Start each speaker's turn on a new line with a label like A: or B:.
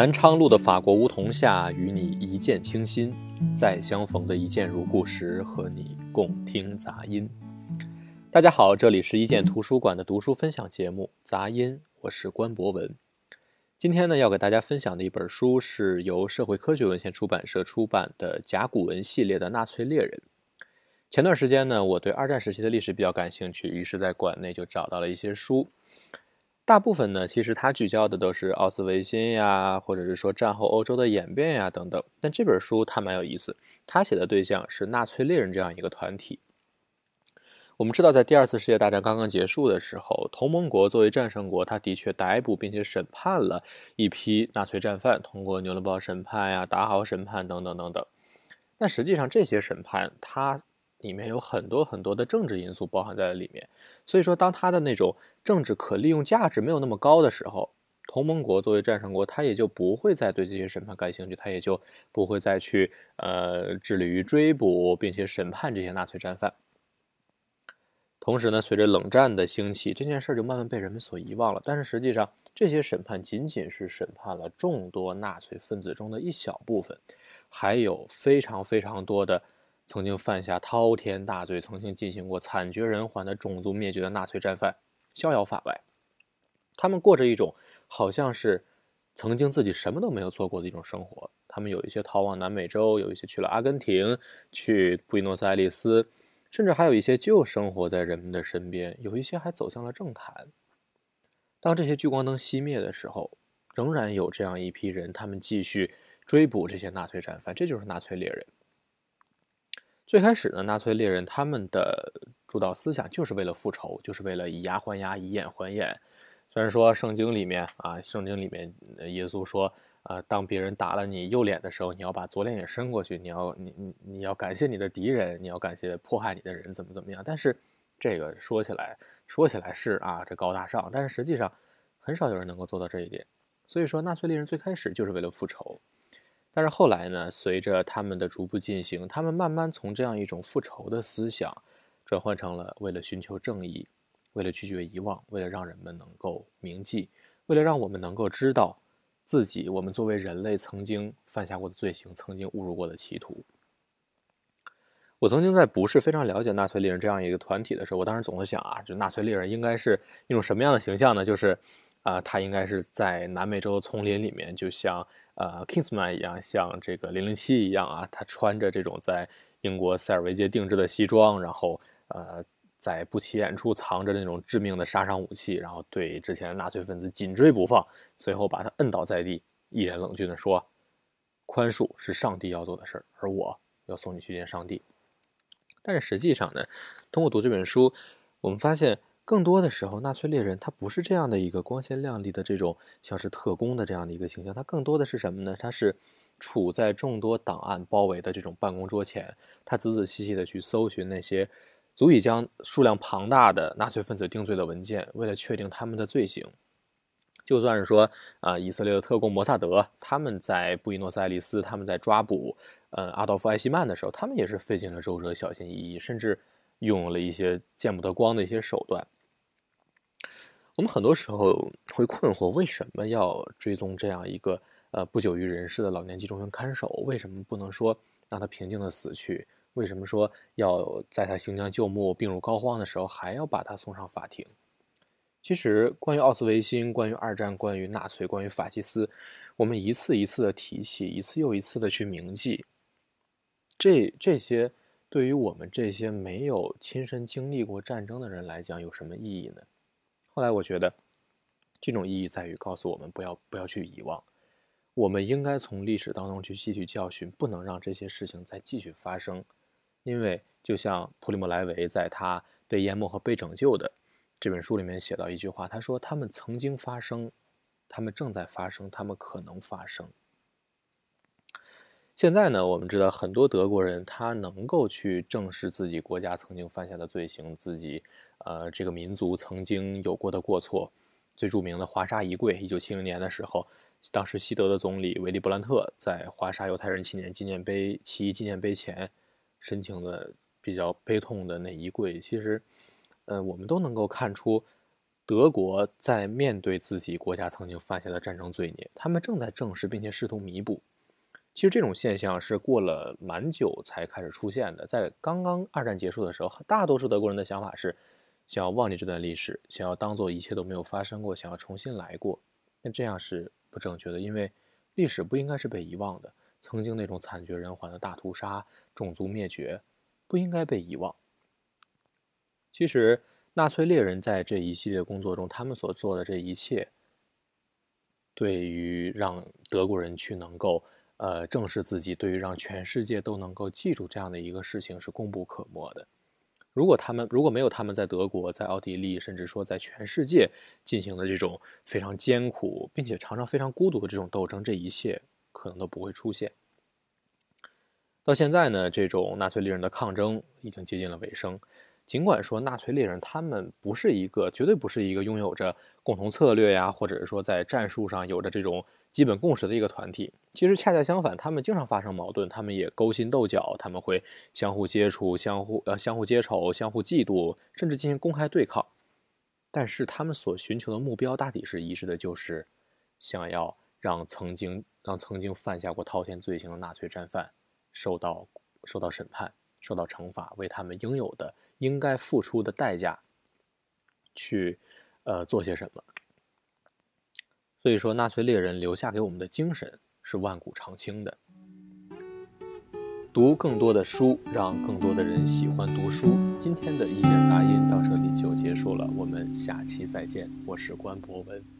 A: 南昌路的法国梧桐下，与你一见倾心。再相逢的一见如故时，和你共听杂音。大家好，这里是一见图书馆的读书分享节目《杂音》，我是关博文。今天呢，要给大家分享的一本书是由社会科学文献出版社出版的甲骨文系列的《纳粹猎人》。前段时间呢，我对二战时期的历史比较感兴趣，于是在馆内就找到了一些书。大部分呢，其实他聚焦的都是奥斯维辛呀，或者是说战后欧洲的演变呀等等。但这本书它蛮有意思，它写的对象是纳粹猎人这样一个团体。我们知道，在第二次世界大战刚刚结束的时候，同盟国作为战胜国，他的确逮捕并且审判了一批纳粹战犯，通过纽伦堡审判呀、达豪审判等等等等。但实际上，这些审判它里面有很多很多的政治因素包含在了里面。所以说，当他的那种政治可利用价值没有那么高的时候，同盟国作为战胜国，他也就不会再对这些审判感兴趣，他也就不会再去呃致力于追捕并且审判这些纳粹战犯。同时呢，随着冷战的兴起，这件事就慢慢被人们所遗忘了。但是实际上，这些审判仅仅是审判了众多纳粹分子中的一小部分，还有非常非常多的曾经犯下滔天大罪、曾经进行过惨绝人寰的种族灭绝的纳粹战犯。逍遥法外，他们过着一种好像是曾经自己什么都没有做过的一种生活。他们有一些逃往南美洲，有一些去了阿根廷，去布宜诺斯艾利斯，甚至还有一些就生活在人们的身边，有一些还走向了政坛。当这些聚光灯熄灭的时候，仍然有这样一批人，他们继续追捕这些纳粹战犯，这就是纳粹猎人。最开始呢，纳粹猎人他们的主导思想就是为了复仇，就是为了以牙还牙，以眼还眼。虽然说圣经里面啊，圣经里面耶稣说，啊，当别人打了你右脸的时候，你要把左脸也伸过去，你要你你你要感谢你的敌人，你要感谢迫害你的人，怎么怎么样。但是这个说起来说起来是啊，这高大上，但是实际上很少有人能够做到这一点。所以说，纳粹猎人最开始就是为了复仇。但是后来呢，随着他们的逐步进行，他们慢慢从这样一种复仇的思想，转换成了为了寻求正义，为了拒绝遗忘，为了让人们能够铭记，为了让我们能够知道自己我们作为人类曾经犯下过的罪行，曾经误入过的歧途。我曾经在不是非常了解纳粹猎人这样一个团体的时候，我当时总是想啊，就纳粹猎人应该是一种什么样的形象呢？就是啊，他应该是在南美洲丛林里面，就像。呃，Kingsman 一样，像这个零零七一样啊，他穿着这种在英国塞尔维街定制的西装，然后呃，在不起眼处藏着那种致命的杀伤武器，然后对之前纳粹分子紧追不放，随后把他摁倒在地，一脸冷峻地说：“宽恕是上帝要做的事儿，而我要送你去见上帝。”但是实际上呢，通过读这本书，我们发现。更多的时候，纳粹猎人他不是这样的一个光鲜亮丽的这种像是特工的这样的一个形象，他更多的是什么呢？他是处在众多档案包围的这种办公桌前，他仔仔细细的去搜寻那些足以将数量庞大的纳粹分子定罪的文件，为了确定他们的罪行。就算是说啊，以色列的特工摩萨德他们在布宜诺斯艾利斯，他们在抓捕呃阿道夫·艾希曼的时候，他们也是费尽了周折，小心翼翼，甚至用了一些见不得光的一些手段。我们很多时候会困惑，为什么要追踪这样一个呃不久于人世的老年集中营看守？为什么不能说让他平静的死去？为什么说要在他行将就木、病入膏肓的时候还要把他送上法庭？其实，关于奥斯维辛、关于二战、关于纳粹、关于法西斯，我们一次一次的提起，一次又一次的去铭记，这这些对于我们这些没有亲身经历过战争的人来讲，有什么意义呢？后来我觉得，这种意义在于告诉我们不要不要去遗忘，我们应该从历史当中去吸取教训，不能让这些事情再继续发生。因为就像普里莫莱维在他《被淹没和被拯救》的这本书里面写到一句话，他说：“他们曾经发生，他们正在发生，他们可能发生。”现在呢，我们知道很多德国人他能够去正视自己国家曾经犯下的罪行，自己。呃，这个民族曾经有过的过错，最著名的华沙一跪，一九七零年的时候，当时西德的总理维利·布兰特在华沙犹太人纪念纪念碑起义纪念碑前，申请的比较悲痛的那一跪，其实，呃，我们都能够看出，德国在面对自己国家曾经犯下的战争罪孽，他们正在正视并且试图弥补。其实这种现象是过了蛮久才开始出现的。在刚刚二战结束的时候，大多数德国人的想法是想要忘记这段历史，想要当做一切都没有发生过，想要重新来过。那这样是不正确的，因为历史不应该是被遗忘的。曾经那种惨绝人寰的大屠杀、种族灭绝，不应该被遗忘。其实，纳粹猎人在这一系列工作中，他们所做的这一切，对于让德国人去能够呃正视自己，对于让全世界都能够记住这样的一个事情，是功不可没的。如果他们如果没有他们在德国、在奥地利，甚至说在全世界进行的这种非常艰苦，并且常常非常孤独的这种斗争，这一切。可能都不会出现。到现在呢，这种纳粹利人的抗争已经接近了尾声。尽管说纳粹猎人他们不是一个，绝对不是一个拥有着共同策略呀，或者是说在战术上有着这种基本共识的一个团体。其实恰恰相反，他们经常发生矛盾，他们也勾心斗角，他们会相互接触、相互呃相互结仇、相互嫉妒，甚至进行公开对抗。但是他们所寻求的目标大抵是一致的，就是想要。让曾经让曾经犯下过滔天罪行的纳粹战犯受到受到审判、受到惩罚，为他们应有的、应该付出的代价去呃做些什么。所以说，纳粹猎人留下给我们的精神是万古长青的。读更多的书，让更多的人喜欢读书。今天的一见杂音到这里就结束了，我们下期再见。我是关博文。